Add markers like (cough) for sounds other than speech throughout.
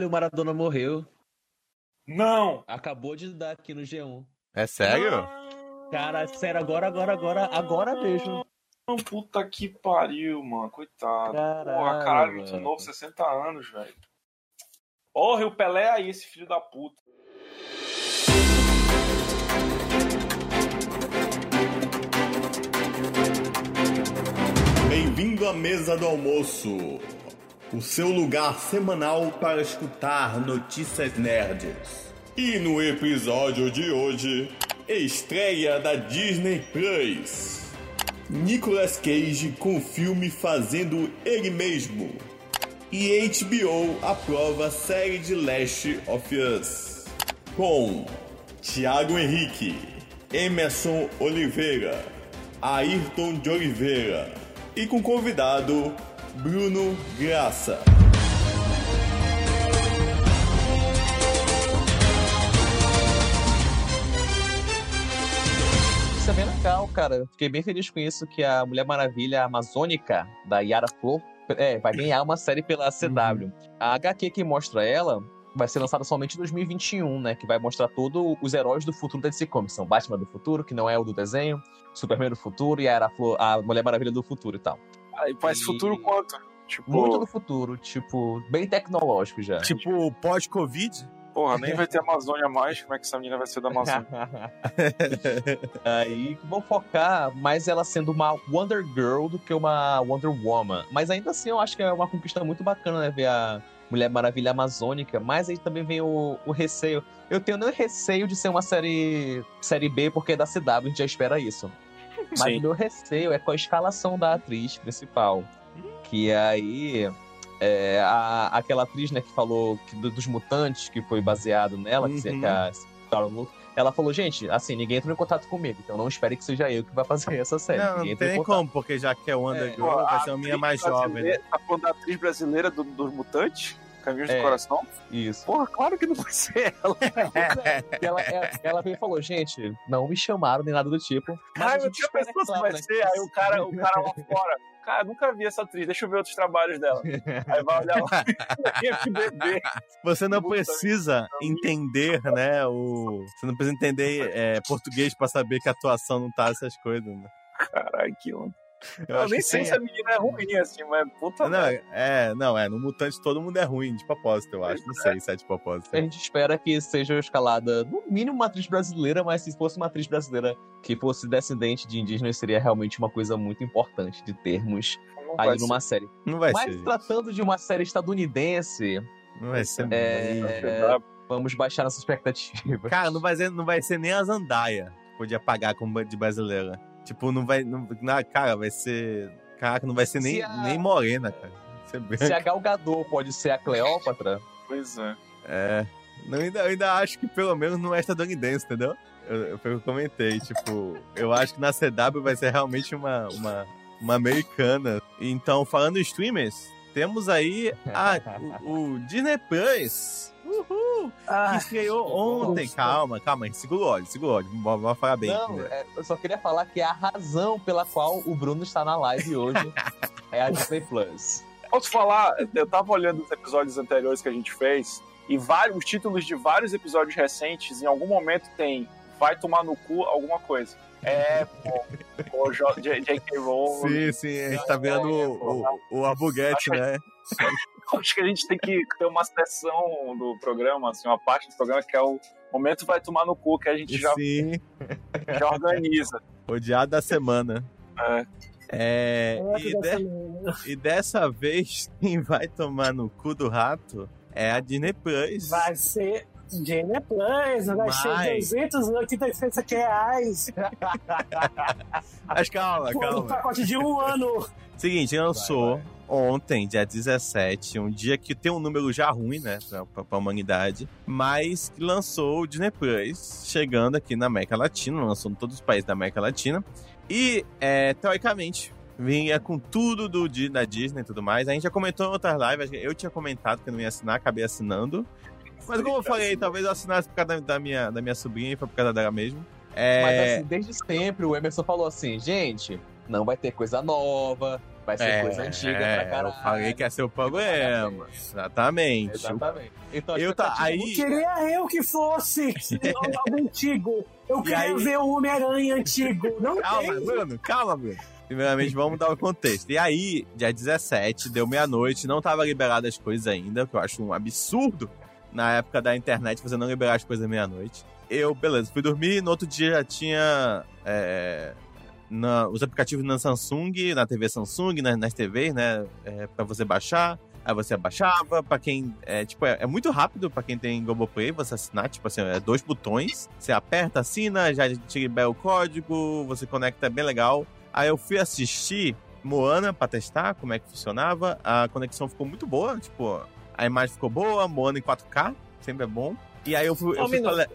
o Maradona morreu. Não! Acabou de dar aqui no G1. É sério? Cara, sério, agora, agora, agora, agora mesmo. Não, puta que pariu, mano. Coitado. Caralho, Porra, caralho, muito mano. novo, 60 anos, velho. Porra, o Pelé aí, esse filho da puta. Bem-vindo à mesa do almoço, o seu lugar semanal para escutar notícias nerds. E no episódio de hoje, estreia da Disney Plus. Nicolas Cage com o filme fazendo ele mesmo. E HBO aprova a série de Last of Us. Com Thiago Henrique, Emerson Oliveira, Ayrton de Oliveira e com convidado Bruno Graça. Isso é bem legal, cara. Fiquei bem feliz com isso, que a Mulher Maravilha Amazônica, da Yara Flor, é, vai ganhar uma série pela CW. A HQ que mostra ela vai ser lançada somente em 2021, né? Que vai mostrar todos os heróis do futuro da DC Comics. São Batman do futuro, que não é o do desenho, Superman do futuro e a, Yara Flor, a Mulher Maravilha do futuro e tal. Aí, mas E- futuro quanto? Tipo, Muito do futuro, tipo, bem tecnológico já. Tipo, pós-Covid? porra, nem vai ter Amazônia mais. Como é que essa menina vai ser da Amazônia? (laughs) Aí vão focar mais ela sendo uma Wonder Girl do que uma Wonder Woman. Mas ainda assim eu acho que é uma conquista muito bacana, né? Ver a Mulher Maravilha Amazônica. Mas aí também vem o, o receio. Eu tenho nem receio de ser uma série, série B, porque é da CW, a gente já espera isso. Mas Sim. o meu receio é com a escalação da atriz principal. Que aí. É, a- aquela atriz, né, que falou que do- dos mutantes, que foi baseado nela, que, Uhum. que é a Sarah Luke, ela falou, gente, assim, ninguém entrou em contato comigo, então não espere que seja eu que vai fazer essa série. Não, não tem como, porque já que é Wonder É, Girl, vai ser uma menina mais jovem, né? Tá falando da atriz brasileira do- dos mutantes? Caminhos É. do Coração? Isso. Porra, claro que não vai ser ela. (laughs) Ela, ela, ela veio e falou, gente, não me chamaram nem nada do tipo. Mas Ai, a meu gente Deus, espera, pensou se claro, vai né? ser. Aí o cara, o cara lá fora. Cara, nunca vi essa atriz, deixa eu ver outros trabalhos dela. Aí vai olhar lá. (laughs) Você não precisa entender, né, o... Você não precisa entender é, português pra saber que a atuação não tá essas coisas, né? Caralho, que onda. Eu, nem que sei tem- se a menina é ruim assim, mas puta Não, merda. é, não, é, no Mutante todo mundo é ruim, de propósito, eu acho. Não sei se é de propósito. A gente espera que seja escalada, no mínimo, uma atriz brasileira, mas se fosse uma atriz brasileira que fosse descendente de indígenas, seria realmente uma coisa muito importante de termos Não aí numa série. Não vai mas ser. tratando de uma série estadunidense, Não vai ser. É, vamos baixar nossa expectativa. Cara, não vai ser, não vai ser nem a Zandaia que podia pagar como de brasileira. Tipo, não vai. Não, na, cara, vai ser. Caraca, não vai ser nem, Se a- nem morena, cara. Se a Gal Gadot pode ser a Cleópatra, Pois é. É. Não, ainda, eu ainda acho que pelo menos não é estadunidense, entendeu? Eu, eu, foi o que eu comentei, tipo, eu acho que na CW vai ser realmente uma, uma, uma americana. Então, falando em streamers, temos aí a, o, o Disney Plus. Uhul! Que estreou ontem. Calma, calma, segura o ódio, segura o ódio. Vamos, falar bem. não, é, eu só queria falar que a razão pela qual o Bruno está na live hoje (laughs) é a Disney Plus. Posso falar? Eu tava olhando os episódios anteriores que a gente fez e vários os títulos de vários episódios recentes, em algum momento tem vai tomar no cu alguma coisa. É, pô, o J- J- J.K. Rowling. Sim, sim, a gente tá vendo o, o, o Abuguete, né? (laughs) Acho que a gente tem que ter uma sessão do programa, assim, uma parte do programa que é o momento vai tomar no cu, que a gente já, Sim, já organiza. (laughs) odiado da semana. É. É, e, dessa de- e dessa vez, quem vai tomar no cu do rato é a Disney Plus. Vai ser Disney Plus, vai Mas- ser 286 reais. (laughs) Mas calma, Pô, um calma. pacote de um ano. Seguinte, lançou ontem, dia 17, um dia que tem um número já ruim, né, pra, pra, pra humanidade, mas que lançou o Disney Plus, chegando aqui na América Latina, lançou em todos os países da América Latina, e, é, teoricamente, vinha com tudo do, da Disney e tudo mais. A gente já comentou em outras lives, eu tinha comentado que eu não ia assinar, acabei assinando. Mas como eu falei, talvez eu assinasse por causa da, minha, da minha sobrinha e foi por causa dela mesmo. Mas É, assim, desde sempre o Emerson falou assim, gente, não vai ter coisa nova, Vai ser coisa antiga pra é, caralho. Eu falei que ia ser o problema. Exatamente. Exatamente. Então, Eu tá, aí, Queria eu que fosse algo antigo. Eu queria aí? ver o Homem-Aranha antigo. Não Calma, tem. Bruno, calma, Bruno. Primeiramente, vamos dar o contexto. E aí, dia 17, deu meia-noite, não tava liberado as coisas ainda, que eu acho um absurdo na época da internet você não liberar as coisas meia-noite. Eu, beleza, fui dormir, no outro dia já tinha é, na- os aplicativos na Samsung, na TV Samsung, nas, nas TVs, né, é, pra você baixar. Aí você baixava, pra quem. É, tipo, é, é muito rápido pra quem tem Globoplay você assinar, tipo assim, é dois botões. Você aperta, assina, já te libera o código, você conecta, é bem legal. Aí eu fui assistir Moana pra testar como é que funcionava. A conexão ficou muito boa, tipo, a imagem ficou boa, Moana em 4K, sempre é bom. E aí eu fui, eu Um fui, pra,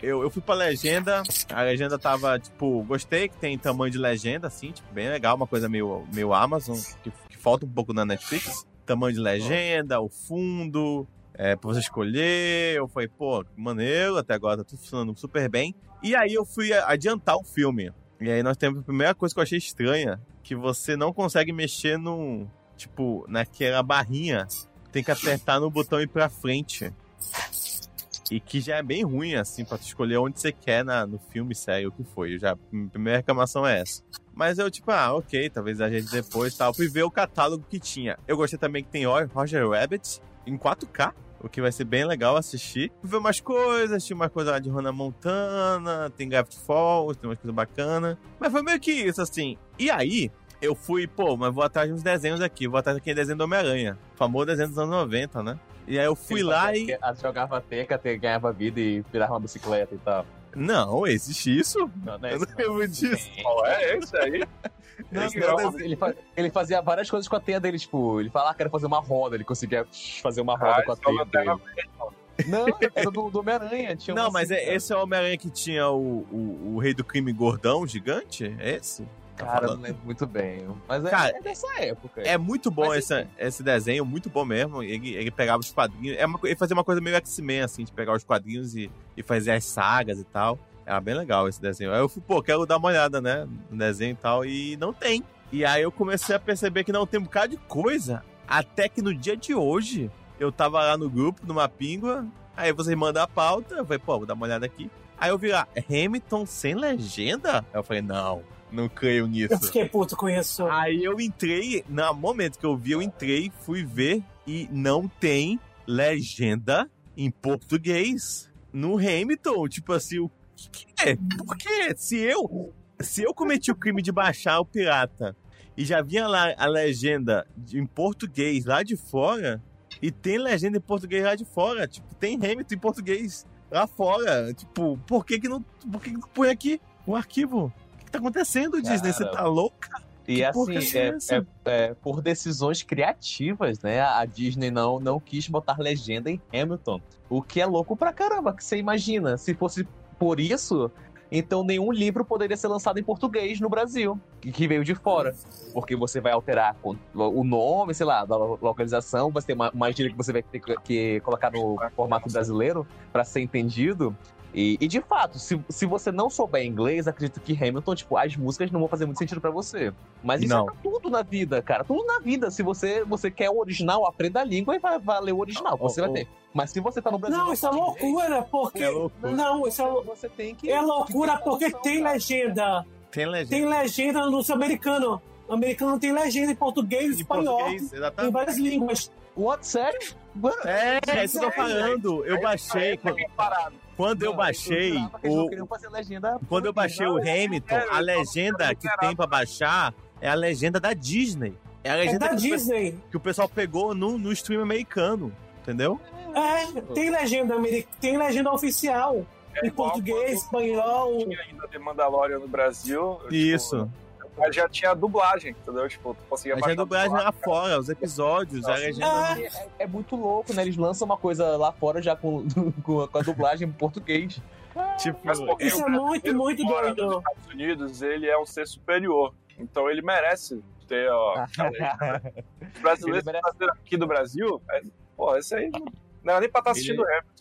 eu, eu fui pra legenda, a legenda tava, tipo, gostei que tem tamanho de legenda, assim, tipo, bem legal, uma coisa meio, meio Amazon, que, que falta um pouco na Netflix. Tamanho de legenda, o fundo, é, pra você escolher. Eu falei, pô, maneiro, até agora tá tudo funcionando super bem. E aí eu fui adiantar o filme. E aí nós temos a primeira coisa que eu achei estranha, que você não consegue mexer no, tipo, naquela barrinha. Tem que apertar no botão e ir pra frente. E que já é bem ruim, assim, pra tu escolher onde você quer na, no filme, sério, o que foi. Já, a primeira reclamação é essa. Mas eu, tipo, ah, ok, talvez a gente depois tal. Fui ver o catálogo que tinha. Eu gostei também que tem Roger Rabbit em 4K, o que vai ser bem legal assistir. Ver umas coisas, tinha uma coisa lá de Hannah Montana, tem Gravity Falls, tem umas coisas bacanas. Mas foi meio que isso, assim. E aí, eu fui, pô, mas vou atrás de uns desenhos aqui. Vou atrás daquele desenho do Homem-Aranha. Famoso desenho dos anos 90, né? E aí eu fui Ele lá e. ah, Jogava teca, te- ganhava vida e virava uma bicicleta e tal. Não, existe isso? Não, não é Eu não lembro disso. Qual é esse aí? (laughs) Não, Esse não, ele, ele fazia várias coisas com a teia dele, tipo, ele falava que queria fazer uma roda, ele conseguia fazer uma roda Ah, com a é teia dele. Não, era do, do Homem-Aranha. tinha Não, mas assim, é, esse é o Homem-Aranha que tinha o, o, o rei do crime gordão, gigante? É esse? Tá Cara, falando? não lembro muito bem. Mas é, Cara, é dessa época. É muito bom Mas, esse, esse desenho, muito bom mesmo. Ele, ele pegava os quadrinhos. É uma, ele fazia uma coisa meio X-Men, assim, de pegar os quadrinhos e, e fazer as sagas e tal. Era bem legal esse desenho. Aí eu fui, pô, quero dar uma olhada, né? No desenho e tal. E não tem. E aí eu comecei a perceber que não tem um bocado de coisa. Até que no dia de hoje, eu tava lá no grupo, numa píngua. Aí vocês mandam a pauta. Eu falei, pô, vou dar uma olhada aqui. Aí eu vi lá, Hamilton sem legenda? Aí eu falei, não, não creio nisso. Eu fiquei puto com isso. Aí eu entrei, no momento que eu vi, eu entrei, fui ver e não tem legenda em português no Hamilton. Tipo assim, o que é? Por quê? Se eu, se eu cometi o crime de baixar o pirata e já vinha lá a legenda em português lá de fora, e tem legenda em português lá de fora, tipo, tem Hamilton em português lá fora. Tipo, por que que não, por que que não põe aqui o arquivo? O que, tá acontecendo, Disney? Você tá louca? E Que assim, é é, é- é por decisões criativas, né? A Disney não, não quis botar legenda em Hamilton. O que é louco pra caramba, que você imagina. Se fosse por isso, então nenhum livro poderia ser lançado em português no Brasil, que, veio de fora. Porque você vai alterar o nome, sei lá, da lo- localização, vai ter uma, uma gíria que você vai ter que, colocar no formato brasileiro pra ser entendido. E, e, de fato, se, se você não souber inglês, acredito que Hamilton, tipo, as músicas não vão fazer muito sentido pra você. Mas isso Não. é pra tudo na vida, cara. Tudo na vida. Se você, você quer o original, aprenda a língua e vai, vai ler o original. Oh, você vai oh. ter. Mas se você tá no Brasil. Não, isso é loucura, porque. É loucura. Não, isso é, lou- Você tem que. é loucura porque tem legenda. Tem legenda. Tem legenda no americano. Americano tem legenda em português, em espanhol, português, em várias línguas. What? Sério? Mano, É, é isso que eu tô falando. Eu baixei. Quando, Parado. quando eu baixei o. queriam fazer legenda Quando eu baixei o Hamilton, a legenda que tem pra baixar é a legenda da Disney. É a É legenda da que, o Disney. que o pessoal pegou no, no stream americano. Entendeu? É, tem legenda americana, tem legenda oficial. É Em português, espanhol. Tinha ainda The Mandalorian no Brasil. eu, Isso. Tipo, mas já tinha dublagem, entendeu? Tipo, tu conseguia A legenda baixar dublagem dublagem. lá fora, os episódios, a legenda. Ah, É, é muito louco, né? Eles lançam uma coisa lá fora já com, (laughs) com, a- com a dublagem em português. Tipo, Mas porque Isso é muito, muito doido. dos Estados Unidos, ele é um ser superior. Então ele merece ter, ó. (laughs) Os brasileiros merece. aqui do Brasil, é, pô, esse aí não era nem pra estar assistindo Ele- Hamilton.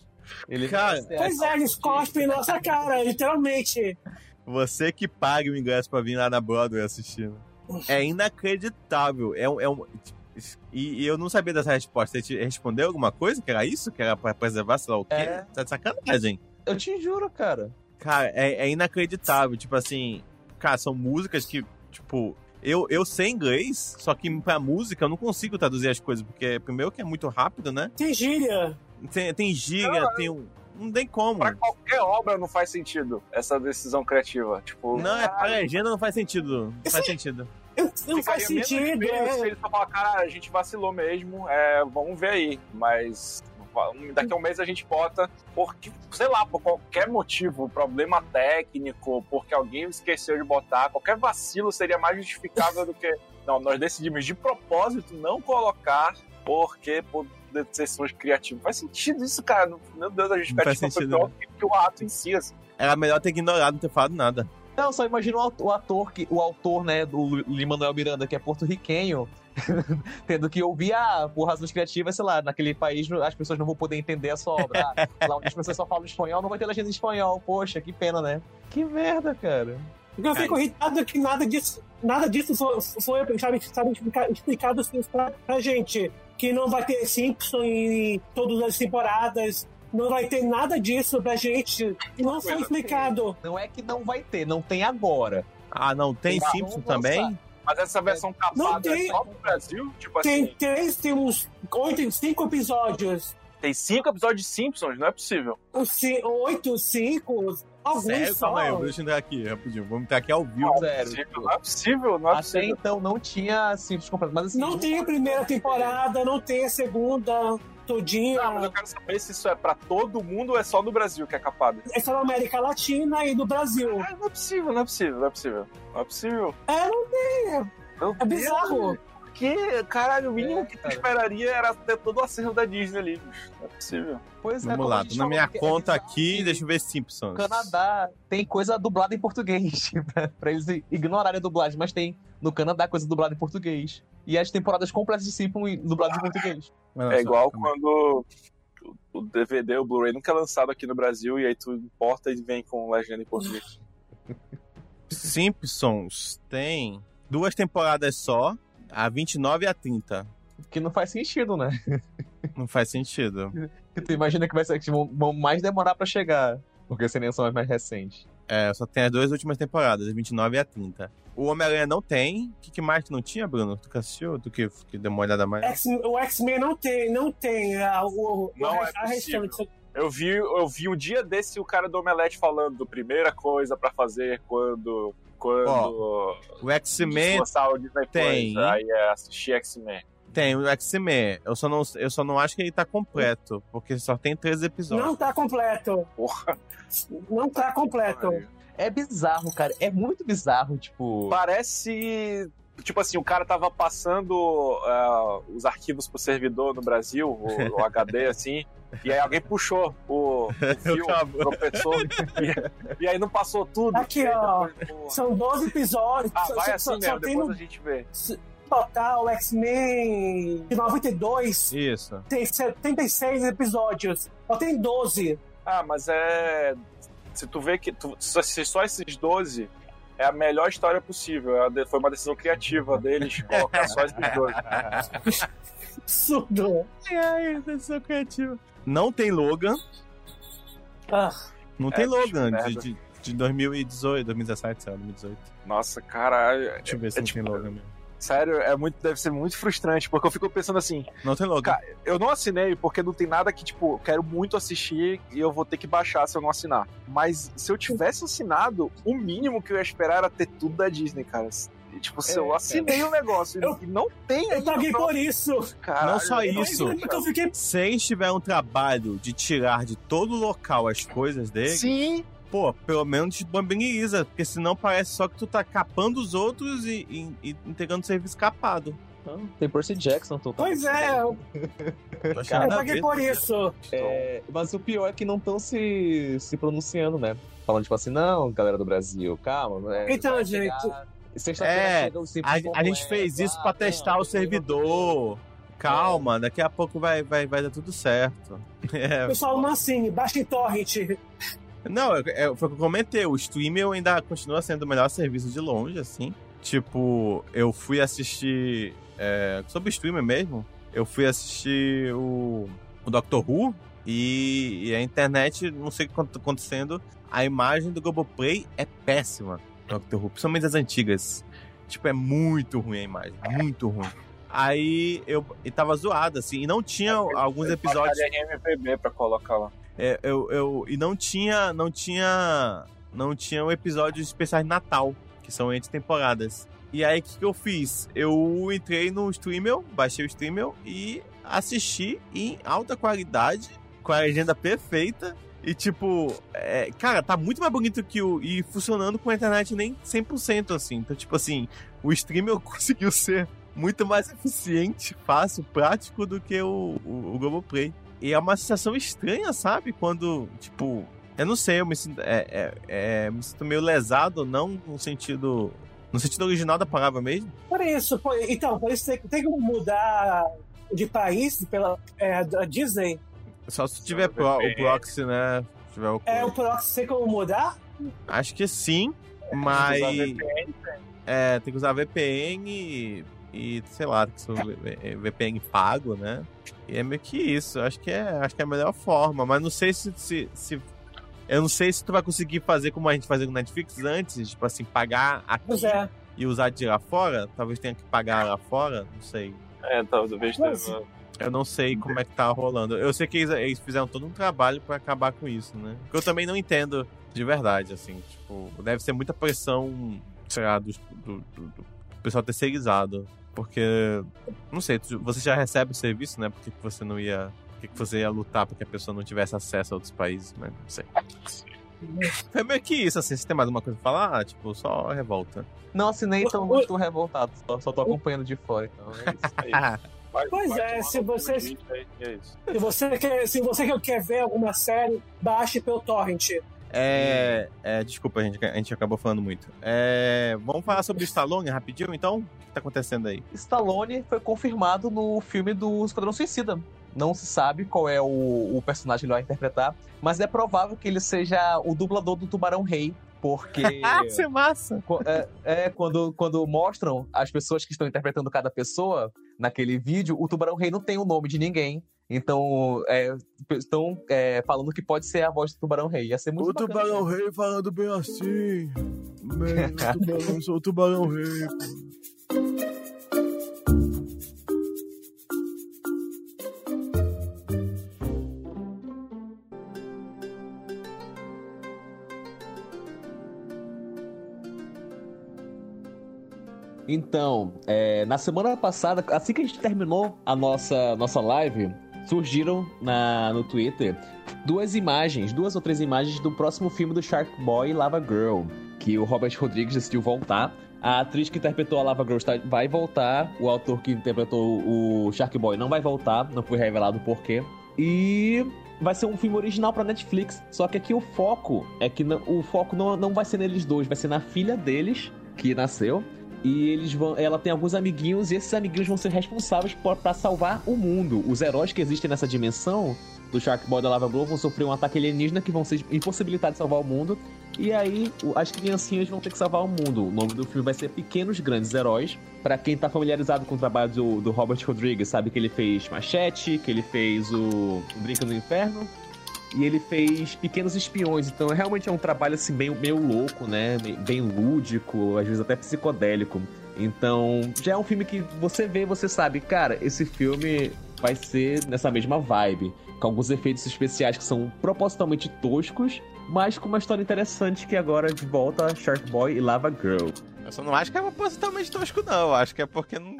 Ele Cara, Pois é, eles cospem em nossa cara, literalmente. Você que paga o ingresso pra vir lá na Broadway assistindo. é inacreditável. É um. É um e, e eu não sabia dessa resposta. Você te respondeu alguma coisa? Que era isso? Que era pra preservar, sei lá o quê? É. Tá de sacanagem. Eu te juro, cara. Cara, é, é inacreditável. Tipo assim, cara, são músicas que, tipo, eu, eu sei inglês, só que pra música eu não consigo traduzir as coisas, porque primeiro que é muito rápido, né? Tem gíria. Tem, tem gíria, tem um. Não tem como. Pra qualquer obra não faz sentido essa decisão criativa. Tipo, Não, é pra legenda não faz sentido. Não faz sentido. Não faz sentido. feio Se É. ele só falar, cara, a gente vacilou mesmo, é, vamos ver aí. Mas daqui a um mês a gente bota, porque, sei lá, por qualquer motivo, problema técnico, porque alguém esqueceu de botar, qualquer vacilo seria mais justificável do que. Não, nós decidimos de propósito não colocar, porque por decisões criativas. Faz sentido isso, cara. Meu Deus, a pra sentido, pior que o ato em si. Assim. Era melhor ter ignorado, não ter falado nada. Não, só imagina o ator, que, o autor, né, do Lin-Manuel Miranda, que é porto-riquenho, (laughs) tendo que ouvir, ah, por razões criativas, sei lá, naquele país as pessoas não vão poder entender a sua obra. Ah, lá onde as pessoas só falam espanhol, não vai ter legenda em espanhol. Poxa, que pena, né? Que merda, cara. Eu fico irritado que nada disso, nada disso foi, foi sabe, sabe, explica- explicado assim, pra, pra gente. Que não vai ter Simpson em todas as temporadas. Não vai ter nada disso pra gente. Não foi explicado. Não é que não vai ter, não tem agora. Ah, não, tem Vamos Simpson também? Mas essa versão Não capada é tem- só no Brasil? Tipo Tem assim, três, temos oito, cinco episódios. tem cinco episódios de Simpsons, não é possível. Os ci- Oito, cinco, alguns Sério? só. Calma aí, deixa eu entrar aqui, rapidinho. Vamos entrar aqui ao vivo. Não, Sério, possível, não é possível, não é Até possível. então não tinha simples completo. Mas assim. Não tem a primeira temporada, não tem a segunda todinha. Não, mas eu quero saber se isso é pra todo mundo ou é só no Brasil que é capado. É só na América Latina e no Brasil. Ah, não é possível, não é possível, não é possível. Não é possível. É, não Meu é bizarro. Deus, Que, caralho, o mínimo É, que tu cara. esperaria era ter todo o acervo da Disney ali. bicho. Não é possível. Pois é, Vamos como lá, tô na minha que é conta aqui, que deixa eu ver Simpsons. No Canadá tem coisa dublada em português, (laughs) pra- pra eles ignorarem a dublagem, mas tem no Canadá coisa dublada em português. E as temporadas completas de Simpsons dubladas em português. É igual aí. quando o DVD, o Blu-ray nunca é lançado aqui no Brasil e aí tu importa e vem com legenda em português. (laughs) Simpsons tem duas temporadas só, a 29 e a 30. Que não faz sentido, né? Não faz sentido. Que tu imagina que vai ser que vão, mais demorar pra chegar. Porque seriam são as mais recentes. É, só tem as duas últimas temporadas, a 29 e a 30. O Homem-Aranha não tem. O que, que mais que não tinha, Bruno? Tu que assistiu? Tu que, que deu uma olhada mais? X- o X-Men não tem, não tem ah, o, Não o, é a restante. Eu vi, eu vi um dia desse o cara do Omelete falando primeira coisa pra fazer quando. Quando. O X-Men lançar o Disney tem. Plus. Aí é assistir X-Men. tem, o X-Men. Eu, só não- eu só não acho que ele tá completo, porque só tem três episódios. Não tá completo. Porra. Não tá completo. É bizarro, cara. É muito bizarro, tipo. Parece. Tipo assim, o cara tava passando ah, os arquivos pro servidor no Brasil, o, o HD, (laughs) assim, e aí alguém puxou o, o (laughs) fio, tropeçou, e, e aí não passou tudo. Aqui, aí ó. depois, porra. São 12 episódios. Ah, só, vai só- assim só mesmo, tem depois no a gente vê. total X-Men de 92. Isso. Tem 76 episódios. Só tem 12. Ah, mas é. Se tu vê que. Tu, se só esses 12 é a melhor história possível. é Foi uma decisão criativa deles (laughs) colocar só esses 12. (laughs) Absurdo. Ai, decisão criativa. Não tem Logan. Ah, Não É, tem Logan merda. de, de, de 2018, 2017, sei lá, 2018. Nossa, caralho. Deixa eu ver se é não tipo- tem Logan mesmo. Sério, é muito, deve ser muito frustrante, porque eu fico pensando assim, Não tem Logan. Cara, eu não assinei porque não tem nada que, tipo, eu quero muito assistir e eu vou ter que baixar se eu não assinar. Mas se eu tivesse assinado, o mínimo que eu ia esperar era ter tudo da Disney, cara. E, tipo, se É, eu assinei o negócio Eu- e não tem eu paguei por isso. cara. Não só isso. Porque eu fiquei. Se eles tiverem um trabalho de tirar de todo local as coisas dele, Sim, pô, pelo menos disponibiliza, porque senão parece só que tu tá capando os outros e, e, e entregando serviço capado. Então, Tem Percy Jackson, tô Pois é, eu, eu paguei por isso. É, mas o pior é que não estão se, se pronunciando, né? Falando tipo assim, não, galera do Brasil, calma. é, Então, gente, chegar- Sexta-feira É, chega o Simpsons A, a gente é, fez isso ah, pra não, testar o eu servidor. Calma, daqui a pouco vai, vai, vai dar tudo certo. (laughs) É, Pessoal, não assine, baixa em torrent. Não, é, é, foi o que eu comentei. O streamer ainda continua sendo o melhor serviço de longe, assim. Tipo, eu fui assistir. É, sobre streamer mesmo, eu fui assistir o, o Doctor Who e, e a internet, não sei o que está acontecendo, a imagem do Globoplay é péssima. Doctor Who, principalmente as antigas. Tipo, é muito ruim a imagem, muito ruim. Aí eu e tava zoado, assim, e não tinha alguns episódios. MPB pra colocar lá. É, eu, eu, e não tinha, não tinha, não tinha episódios especiais de Natal, que são entre temporadas. E aí, o que, que eu fiz? Eu entrei no Streamel, baixei o Streamel e assisti em alta qualidade, com a legenda perfeita. E, tipo, é, cara, tá muito mais bonito que o. E funcionando com a internet nem 100% assim. Então, tipo assim, o Streamel (laughs) conseguiu ser muito mais eficiente, fácil, prático do que o, o, o Globoplay. E é uma sensação estranha, sabe? Quando, tipo, eu não sei, eu me sinto, é, é, é, me sinto meio lesado, não no sentido. No sentido original da palavra mesmo? Por isso, por, então, por isso tem, tem que mudar de país pela é, Disney. Só se tiver pro, o proxy, né? Se tiver o, é, o proxy tem como mudar? Acho que sim, mas. É, tem que usar VPN e, sei lá, VPN pago, né? E é meio que isso. Acho que é, acho que é a melhor forma. Mas não sei se, se, se eu não sei se tu vai conseguir fazer como a gente fazia com Netflix antes, tipo assim, pagar aqui é. e usar de lá fora. Talvez tenha que pagar lá fora, não sei. É, talvez tenha. Eu não sei como é que tá rolando. Eu sei que eles, eles fizeram todo um trabalho para acabar com isso, né? Porque eu também não entendo de verdade, assim. Tipo, deve ser muita pressão, sei lá, do, do, do, do pessoal terceirizado. Porque, não sei, você já recebe o serviço, né? Por que você não ia. Por que você ia lutar para que a pessoa não tivesse acesso a outros países, mas não sei. Foi meio que isso, assim, se tem mais alguma coisa pra falar, tipo, só revolta. Não assinei, então não estou revoltado, só, só tô acompanhando de fora, então é isso. É (laughs) Vai, pois vai é, se você, é se, você quer, se você quer ver alguma série, baixe pelo torrent. É, é, desculpa, a gente, a gente acabou falando muito. É, vamos falar sobre o Stallone rapidinho, então? O que tá acontecendo aí? Stallone foi confirmado no filme do Esquadrão Suicida. Não se sabe qual é o, o personagem que ele vai interpretar, mas é provável que ele seja o dublador do Tubarão Rei, porque. (laughs) Isso é massa! É, é, quando, quando mostram as pessoas que estão interpretando cada pessoa naquele vídeo, o Tubarão Rei não tem o nome de ninguém. Então, é, estão é, falando que pode ser a voz do Tubarão Rei. Ia ser muito O Tubarão Rei falando bem assim. Man, tubarão, sou o Tubarão Rei. Então, é, na semana passada, assim que a gente terminou a nossa, nossa live, surgiram na, no Twitter duas imagens, duas ou três imagens do próximo filme do Shark Boy Lava Girl, que o Robert Rodrigues decidiu voltar. A atriz que interpretou a Lava Girl vai voltar, o autor que interpretou o Shark Boy não vai voltar, não foi revelado o porquê. E vai ser um filme original para Netflix, só que aqui o foco é que não, o foco não, não vai ser neles dois, vai ser na filha deles que nasceu e eles vão, ela tem alguns amiguinhos e esses amiguinhos vão ser responsáveis para salvar o mundo. Os heróis que existem nessa dimensão do Shark Boy da Lava Glow vão sofrer um ataque alienígena que vão ser impossibilitados de salvar o mundo. E aí as criancinhas vão ter que salvar o mundo. O nome do filme vai ser Pequenos Grandes Heróis. Para quem tá familiarizado com o trabalho do, do Robert Rodrigues, sabe que ele fez Machete, que ele fez o, o Brinca no Inferno e ele fez Pequenos Espiões. Então realmente é um trabalho assim meio, meio louco, né? Bem lúdico, às vezes até psicodélico. Então já é um filme que você vê, você sabe, cara, esse filme vai ser nessa mesma vibe, com alguns efeitos especiais que são propositalmente toscos, mas com uma história interessante que agora de volta Shark Boy e Lava Girl. Eu só não acho que é propositalmente tosco não, eu acho que é porque não,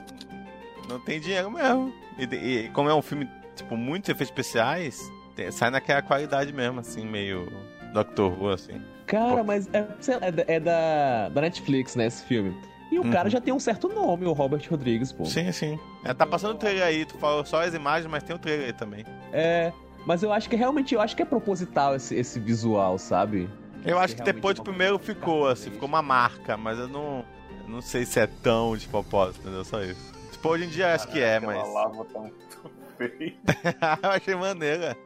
não tem dinheiro mesmo. E, e como é um filme tipo muitos efeitos especiais, sai naquela qualidade mesmo, assim, meio Doctor Who, assim. Cara, mas é, é, é, da, da Netflix, né, esse filme. E o uhum. cara já tem um certo nome, o Robert Rodrigues, pô. Sim, sim. É, tá passando o trailer aí, tu falou só as imagens, mas tem o trailer aí também. É, mas eu acho que realmente, eu acho que é proposital esse, esse visual, sabe? Eu acho que depois do primeiro ficou, assim, ficou uma marca, mas eu não, eu não sei se é tão de propósito, entendeu? Só isso. Tipo, hoje em dia acho que é, mas... lava tá muito (laughs) feia. (laughs) eu achei maneira.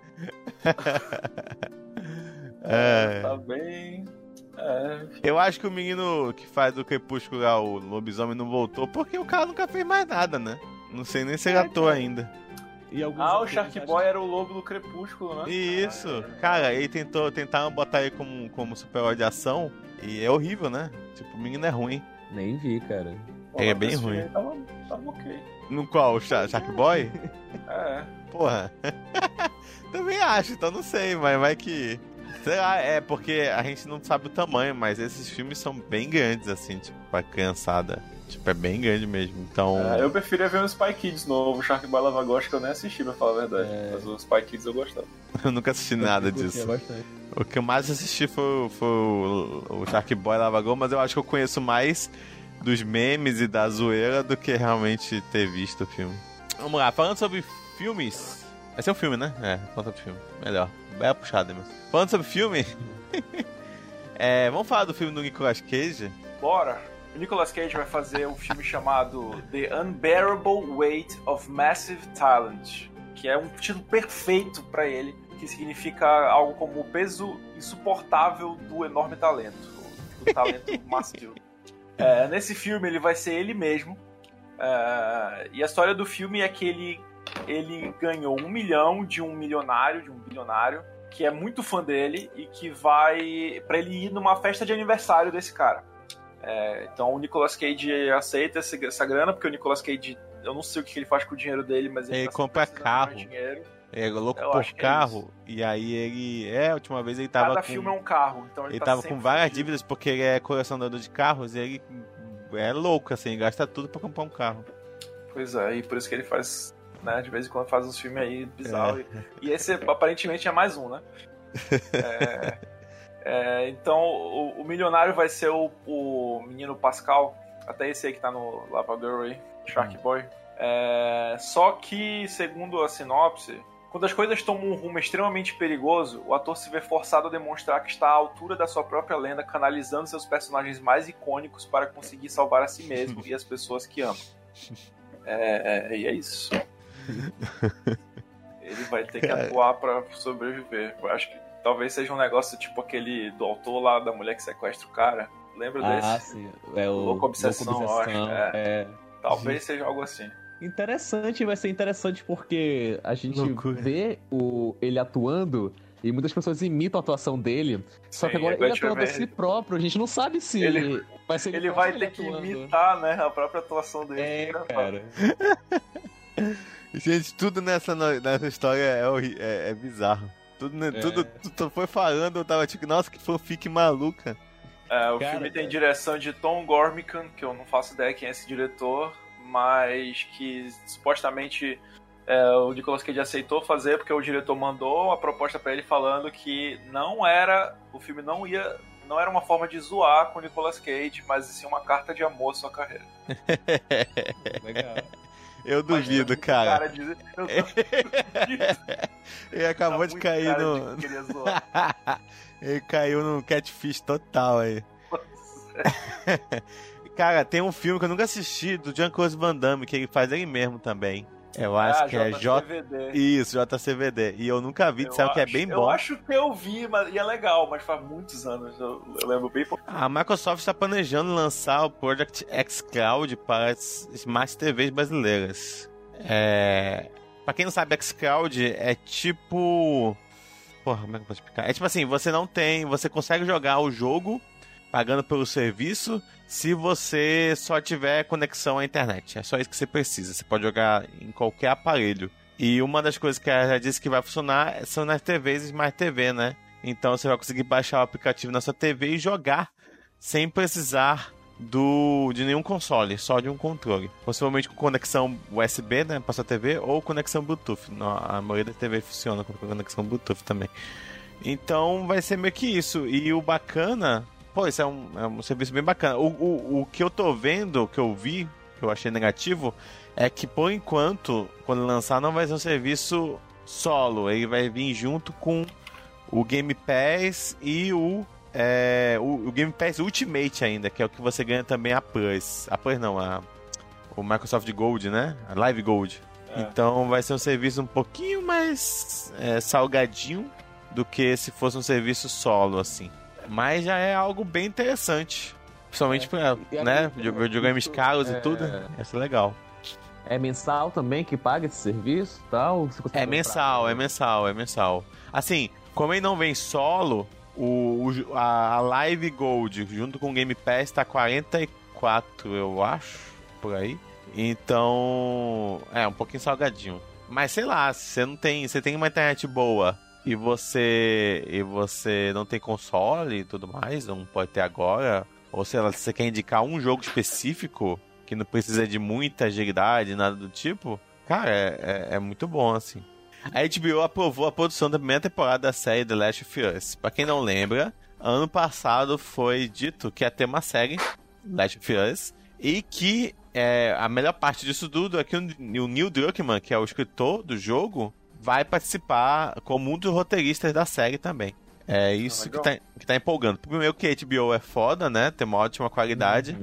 (laughs) é, tá bem. É, Eu acho que o menino que faz o Crepúsculo lá, o lobisomem, não voltou porque o cara nunca fez mais nada, né? Não sei nem se ele é ator ainda. E Ah, o Shark acham- Boy era o lobo do crepúsculo, né? Isso. Cara, ele tentou, tentaram botar ele como, como super de ação e é horrível, né? Tipo, o menino é ruim. Nem vi, cara. Pô, É bem ruim. Tava, tava ok. No qual? O Sha- Shark Boy? É. Porra. (laughs) Também acho, então não sei, mas vai que. Sei lá, é porque a gente não sabe o tamanho, mas esses filmes são bem grandes, assim, tipo, pra criançada. Tipo, é bem grande mesmo. Então. É, eu preferia ver um Spy Kids novo, o Shark Boy Lava Ghost, que eu nem assisti, pra falar a verdade. É. Mas o Spy Kids eu gostava. (laughs) eu nunca assisti nada Eu disso. bastante. O que eu mais assisti foi, o- foi o, o Shark Boy Lava Gol, mas eu acho que eu conheço mais dos memes e da zoeira do que realmente ter visto o filme. Vamos lá, falando sobre filmes. Vai ser um filme, né? É, falando sobre filme. Melhor. Bela puxada mesmo. Falando sobre filme. (laughs) é, vamos falar do filme do Nicolas Cage. Bora! O Nicolas Cage vai fazer um filme chamado The Unbearable Weight of Massive Talent, que é um título perfeito pra ele, que significa algo como o peso insuportável do enorme talento, do talento (laughs) massivo. É, nesse filme ele vai ser ele mesmo, é, e a história do filme é que ele, ele ganhou um milhão de um milionário, de um bilionário, que é muito fã dele e que vai pra ele ir numa festa de aniversário desse cara. É, então o Nicolas Cage aceita essa, grana, porque o Nicolas Cage, eu não sei o que ele faz com o dinheiro dele, mas ele, Ele tá compra carro. dinheiro. É louco Eu por é carro. e aí ele. É, a última vez ele tava Cada com. filme é um carro, então ele, Ele tá tava com várias fudido. dívidas porque ele é colecionador de carros e ele é louco, assim, gasta tudo pra comprar um carro. Pois é, e por isso que ele faz, né, de vez em quando faz uns filmes aí bizarros. É. E, e esse aparentemente é mais um, né? (laughs) É, é, então o, o milionário vai ser o, o menino Pascal, até esse aí que tá no Lava Girl aí, Shark Boy. É, só que, segundo a sinopse, quando as coisas tomam um rumo extremamente perigoso, o ator se vê forçado a demonstrar que está à altura da sua própria lenda, canalizando seus personagens mais icônicos para conseguir salvar a si mesmo (laughs) e as pessoas que ama. É, é, e é isso. Ele vai ter que Cara. atuar para sobreviver. Eu acho que talvez seja um negócio tipo aquele do autor lá da mulher que sequestra o cara. Lembra Ah, desse? sim. É o Louco Obsessão, eu acho, É. Talvez seja algo assim. Interessante, vai ser interessante porque a gente Loucura. vê o, ele atuando e muitas pessoas imitam a atuação dele. Só que Sim, agora agora ele gente vai atuando a si ele. próprio, a gente não sabe se Ele- vai ser Ele vai ter que atuando. imitar, né, a própria atuação dele. É, Engraçado. cara. (laughs) Gente, tudo nessa, nessa história é, é, é bizarro. Tudo, É. tudo, tu foi falando, eu tava tipo, nossa, que fanfic maluca. É, o Cara, filme tem cara. direção de Tom Gormican, que eu não faço ideia quem é esse diretor, mas que supostamente é, o Nicolas Cage aceitou fazer porque o diretor mandou uma proposta pra ele falando que não era o filme não ia não era uma forma de zoar com o Nicolas Cage, mas sim uma carta de amor à sua carreira. (laughs) Legal. Eu duvido, cara. cara tô- (laughs) Ele acabou tá de cair no. de zoar. (laughs) Ele caiu no catfish total aí. (laughs) Cara, tem um filme que eu nunca assisti do Jean-Claude Van Damme, que ele faz ele mesmo também. Eu acho Ah, que é J. JCVD. Isso, JCVD. E eu nunca vi, Eu disseram que é bem Eu bom. acho que eu vi, mas, e é legal, mas faz muitos anos. Eu, eu lembro bem pouco. A Microsoft está planejando lançar o Project X Cloud para as Smart TVs brasileiras. É... Pra quem não sabe, X Cloud é tipo. Porra, como é que eu posso explicar? É tipo assim, você não tem. Você consegue jogar o jogo pagando pelo serviço se você só tiver conexão à internet. É só isso que você precisa. Você pode jogar em qualquer aparelho. E uma das coisas que ela já disse que vai funcionar são nas TVs Smart TV, né? Então você vai conseguir baixar o aplicativo na sua TV e jogar sem precisar do de nenhum console, só de um controle. Possivelmente com conexão USB, né, para sua TV ou conexão Bluetooth. A maioria da TV funciona com conexão Bluetooth também. Então vai ser meio que isso. E o bacana, pô, isso é um, é um serviço bem bacana. O, o, o que eu tô vendo, o que eu vi, que eu achei negativo, é que por enquanto, quando lançar, não vai ser um serviço solo. Ele vai vir junto com o Game Pass e o, é, o, o Game Pass Ultimate ainda, que é o que você ganha também a Plus. A Plus não, a, o Microsoft Gold, né? A Live Gold. É. Então vai ser um serviço um pouquinho mais é, salgadinho do que se fosse um serviço solo, assim. Mas já é algo bem interessante. Principalmente pra, E né, videogames caros e é- tudo. Isso é legal. É mensal também que paga esse serviço e tal? É mensal, é mensal, é mensal. Assim, como ele não vem solo, o, o- a, a Live Gold junto com o Game Pass tá 44, eu acho, por aí. Então, é um pouquinho salgadinho. Mas sei lá, se você não tem, você tem uma internet boa e você e você não tem console e tudo mais, não pode ter agora, ou sei lá, se você quer indicar um jogo específico que não precisa de muita agilidade, nada do tipo, cara, é, é- é muito bom, assim. A HBO aprovou a produção da primeira temporada da série The Last of Us. Pra quem não lembra, ano passado foi dito que ia ter uma série, Last of Us, e que é, a melhor parte disso tudo é que o, o Neil Druckmann, que é o escritor do jogo, vai participar como um dos roteiristas da série também. É isso que tá, que tá empolgando. Primeiro que a HBO é foda, né? Tem uma ótima qualidade.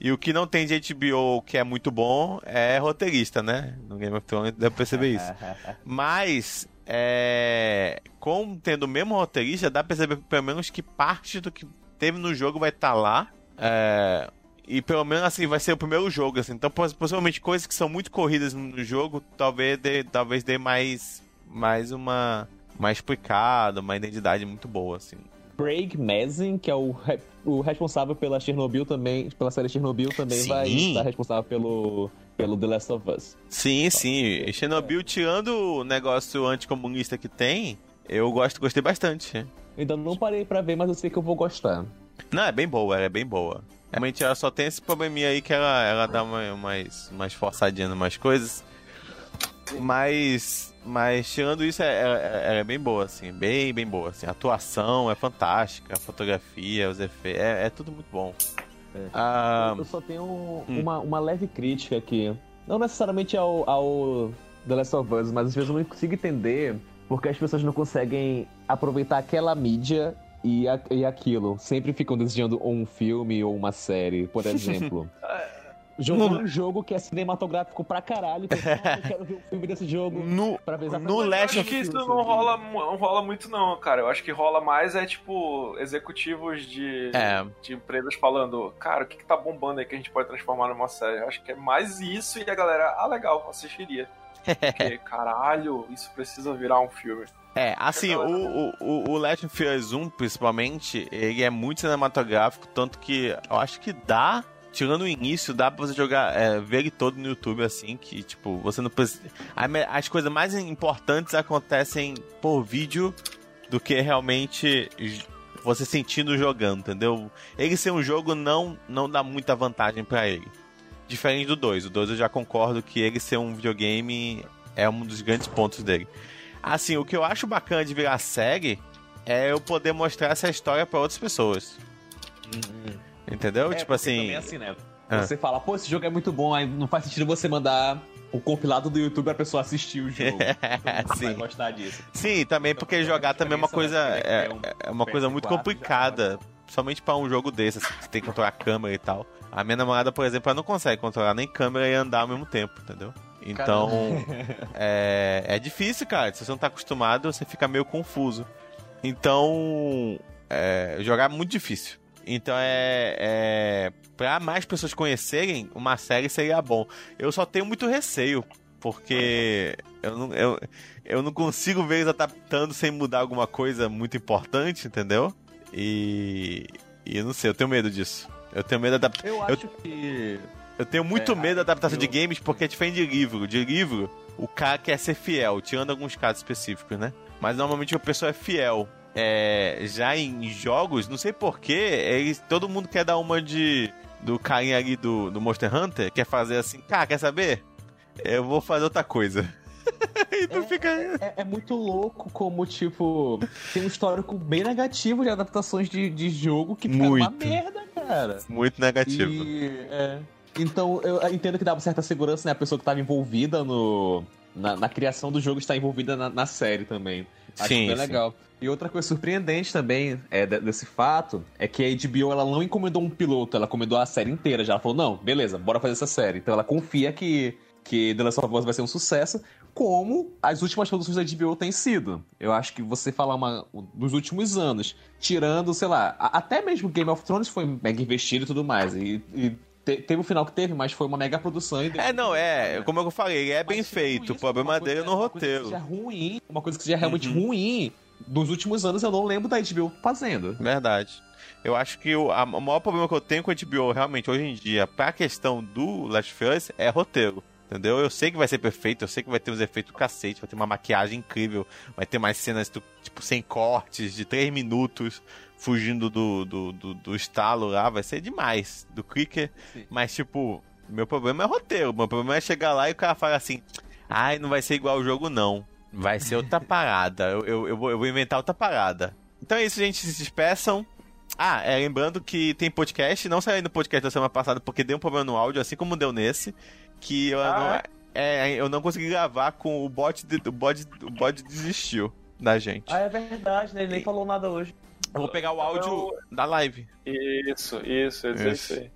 E o que não tem de HBO que é muito bom é roteirista, né? No Game of Thrones pra perceber isso. (laughs) Mas, é, com tendo o mesmo roteirista, dá pra perceber pelo menos que parte do que teve no jogo vai estar lá. É, e pelo menos assim, vai ser o primeiro jogo, assim. Então, poss- possivelmente coisas que são muito corridas no jogo, talvez dê, talvez dê mais, mais uma. Mais explicado, uma identidade muito boa, assim. Craig Mazin, que é o, o responsável pela Chernobyl também, pela série Chernobyl, também Sim. vai estar responsável pelo, pelo The Last of Us. Sim, sim. E Chernobyl, tirando o negócio anticomunista que tem, eu gosto, gostei bastante. Ainda não parei pra ver, mas eu sei que eu vou gostar. Não, é bem boa, é bem boa. Realmente ela só tem esse probleminha aí que ela, ela dá uma, mais, mais forçadinha em umas coisas. Mas. Mas tirando isso, é, é, ela é bem boa, assim. Bem, bem boa. Assim. A atuação é fantástica, a fotografia, os efeitos. É, é tudo muito bom. Ah, Eu só tenho hum. uma, uma leve crítica aqui. Não necessariamente ao, ao The Last of Us, mas às vezes eu não consigo entender porque as pessoas não conseguem aproveitar aquela mídia e, a- e aquilo. Sempre ficam desejando um filme ou uma série, por exemplo. (laughs) Jogou um jogo que é cinematográfico pra caralho. Que, (laughs) ah, eu quero ver o filme desse jogo. no, Pra ver exatamente- no Eu Last acho of que isso não rola, não rola muito, não, cara. Eu acho que rola mais é tipo executivos de, É. de empresas falando, cara, o que, que tá bombando aí que a gente pode transformar numa série? Eu acho que é mais isso e a galera, ah, legal, assistiria. (laughs) Porque, caralho, isso precisa virar um filme. É, assim, o, o, o- Last of Us 1, principalmente, ele é muito cinematográfico, tanto que eu acho que dá, tirando o início, dá pra você jogar, é, ver ele todo no YouTube, assim, que, tipo, você não precisa... As coisas mais importantes acontecem por vídeo do que realmente você sentindo jogando, entendeu? Ele ser um jogo não, não dá muita vantagem pra ele. Diferente do 2. O 2 eu já concordo que ele ser um videogame é um dos grandes pontos dele. Assim, o que eu acho bacana de virar série é eu poder mostrar essa história pra outras pessoas. Entendeu? É, tipo assim. também é assim, né? Ah. Você fala, pô, esse jogo é muito bom, aí não faz sentido você mandar o compilado do YouTube pra pessoa assistir o jogo. (laughs) Mundo Sim. vai gostar disso. Sim, também porque jogar também é uma coisa. É, é uma coisa muito complicada. Somente pra um jogo desse, assim, que você tem que controlar a câmera e tal. A minha namorada, por exemplo, ela não consegue controlar nem câmera e andar ao mesmo tempo, entendeu? Então, é, é difícil, cara. Se você não tá acostumado, você fica meio confuso. Então, é, jogar é muito difícil. Então é, é. Pra mais pessoas conhecerem, uma série seria bom. Eu só tenho muito receio, porque eu não, eu, eu não consigo ver eles adaptando sem mudar alguma coisa muito importante, entendeu? E. E eu não sei, eu tenho medo disso. Eu tenho medo da Eu acho que. Eu tenho muito É, medo da adaptação eu- de games porque é diferente de livro. De livro, o cara quer ser fiel, tirando alguns casos específicos, né? Mas normalmente a pessoa é fiel. É, já em jogos, não sei porquê, eles, todo mundo quer dar uma de. Do carinha ali do, do Monster Hunter, quer fazer assim, cara, quer saber? Eu vou fazer outra coisa. (laughs) e tu fica. É, é muito louco como, tipo, tem um histórico bem negativo de adaptações de, de jogo que fica uma Muito. merda, cara. Muito negativo. E, é, então, eu entendo que dá uma certa segurança, né? A pessoa que estava envolvida no, na, na criação do jogo está envolvida na, na série também. Acho Sim, bem sim. legal. E outra coisa surpreendente também é, de- desse fato é que a HBO ela não encomendou um piloto, ela encomendou a série inteira já. Ela falou, não, beleza, bora fazer essa série. Então ela confia que, que The Last of Us vai ser um sucesso. como as últimas produções da HBO têm sido. Eu acho que você falar uma, dos últimos anos, tirando, sei lá, até mesmo Game of Thrones foi mega investido e tudo mais. E, e teve o final que teve, mas foi uma mega produção. E é, não, é, como eu falei, é bem feito. Isso, o problema dele é no roteiro. Uma coisa que seja ruim, uma coisa que seja realmente uhum. ruim, dos últimos anos eu não lembro da HBO fazendo. Verdade. Eu acho que o, a, o maior problema que eu tenho com a HBO realmente hoje em dia, pra questão do Last of Us, é roteiro. Entendeu? Eu sei que vai ser perfeito, eu sei que vai ter uns efeitos do cacete, vai ter uma maquiagem incrível, vai ter mais cenas tipo sem cortes, de 3 minutos, fugindo do, do, do, do estalo lá, vai ser demais. Do clicker. Mas, tipo, meu problema é roteiro. Meu problema é chegar lá e o cara fala assim: ai, não vai ser igual o jogo, não. Vai ser outra (laughs) parada. Eu, eu, eu, vou, eu vou inventar outra parada. Então é isso, gente. Se despeçam. Ah, é, lembrando que tem podcast, não saiu no podcast da semana passada porque deu um problema no áudio, assim como deu nesse que eu, ah, não, é? é, eu não consegui gravar com o bot, de, o bot, o bot desistiu da gente. Ah, é verdade, né? Ele nem falou nada hoje. Eu vou pegar o áudio eu... da live. Isso, isso, isso, isso. aí.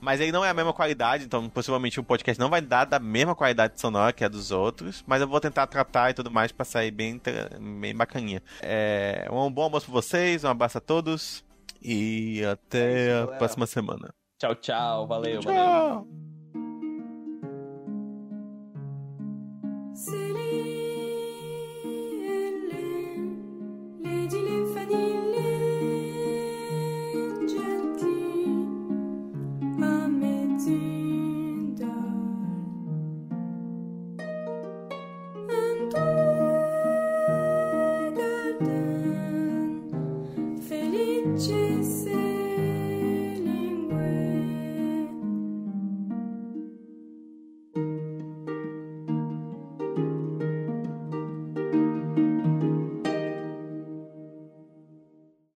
Mas ele não é a mesma qualidade, então possivelmente o podcast não vai dar da mesma qualidade sonora que a dos outros, mas eu vou tentar tratar e tudo mais para sair bem, bem bacaninha. É, um bom almoço pra vocês, um abraço a todos e até é isso, a próxima semana. Tchau, tchau. Valeu, tchau. valeu.